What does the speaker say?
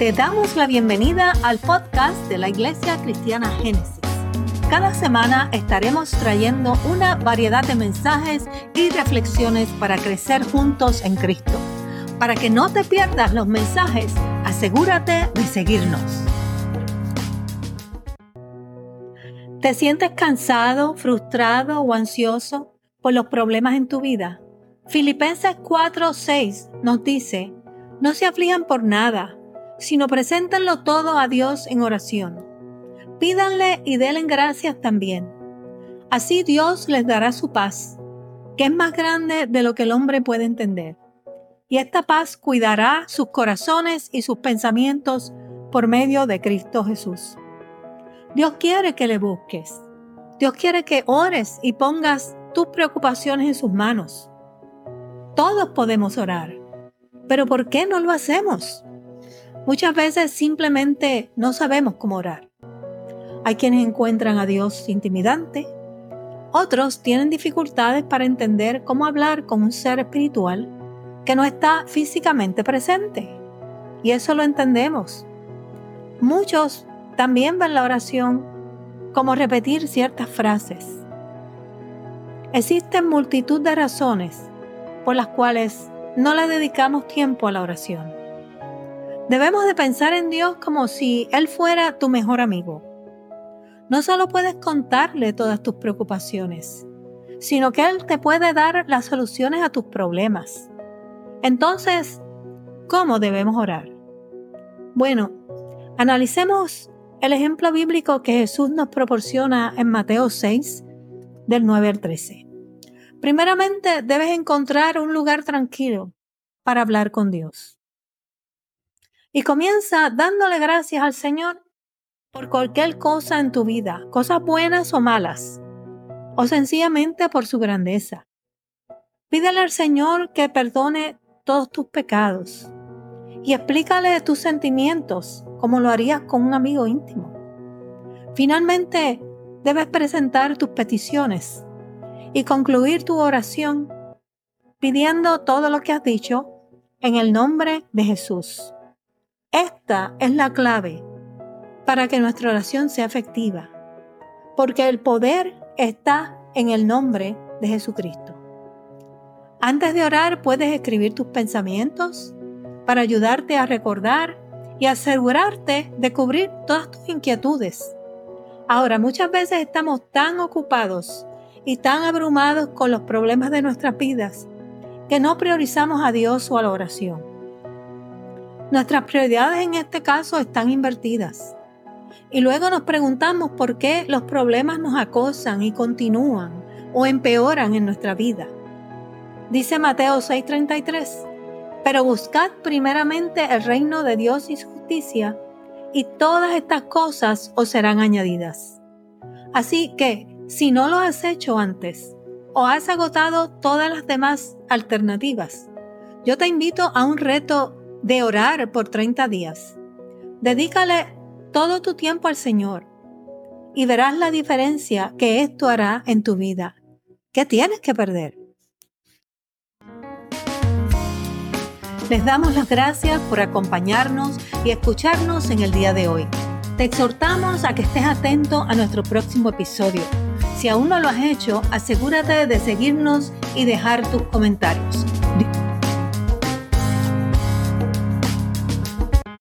Te damos la bienvenida al podcast de la Iglesia Cristiana Génesis. Cada semana estaremos trayendo una variedad de mensajes y reflexiones para crecer juntos en Cristo. Para que no te pierdas los mensajes, asegúrate de seguirnos. ¿Te sientes cansado, frustrado o ansioso por los problemas en tu vida? Filipenses 4:6 nos dice, no se aflijan por nada sino preséntenlo todo a Dios en oración. Pídanle y denle gracias también. Así Dios les dará su paz, que es más grande de lo que el hombre puede entender. Y esta paz cuidará sus corazones y sus pensamientos por medio de Cristo Jesús. Dios quiere que le busques. Dios quiere que ores y pongas tus preocupaciones en sus manos. Todos podemos orar, pero ¿por qué no lo hacemos? Muchas veces simplemente no sabemos cómo orar. Hay quienes encuentran a Dios intimidante, otros tienen dificultades para entender cómo hablar con un ser espiritual que no está físicamente presente. Y eso lo entendemos. Muchos también ven la oración como repetir ciertas frases. Existen multitud de razones por las cuales no le dedicamos tiempo a la oración. Debemos de pensar en Dios como si Él fuera tu mejor amigo. No solo puedes contarle todas tus preocupaciones, sino que Él te puede dar las soluciones a tus problemas. Entonces, ¿cómo debemos orar? Bueno, analicemos el ejemplo bíblico que Jesús nos proporciona en Mateo 6, del 9 al 13. Primeramente, debes encontrar un lugar tranquilo para hablar con Dios y comienza dándole gracias al Señor por cualquier cosa en tu vida, cosas buenas o malas, o sencillamente por su grandeza. Pídele al Señor que perdone todos tus pecados y explícale tus sentimientos como lo harías con un amigo íntimo. Finalmente, debes presentar tus peticiones y concluir tu oración pidiendo todo lo que has dicho en el nombre de Jesús. Esta es la clave para que nuestra oración sea efectiva, porque el poder está en el nombre de Jesucristo. Antes de orar puedes escribir tus pensamientos para ayudarte a recordar y asegurarte de cubrir todas tus inquietudes. Ahora, muchas veces estamos tan ocupados y tan abrumados con los problemas de nuestras vidas que no priorizamos a Dios o a la oración. Nuestras prioridades en este caso están invertidas. Y luego nos preguntamos por qué los problemas nos acosan y continúan o empeoran en nuestra vida. Dice Mateo 6:33, pero buscad primeramente el reino de Dios y su justicia, y todas estas cosas os serán añadidas. Así que, si no lo has hecho antes, o has agotado todas las demás alternativas, yo te invito a un reto de orar por 30 días. Dedícale todo tu tiempo al Señor y verás la diferencia que esto hará en tu vida. ¿Qué tienes que perder? Les damos las gracias por acompañarnos y escucharnos en el día de hoy. Te exhortamos a que estés atento a nuestro próximo episodio. Si aún no lo has hecho, asegúrate de seguirnos y dejar tus comentarios.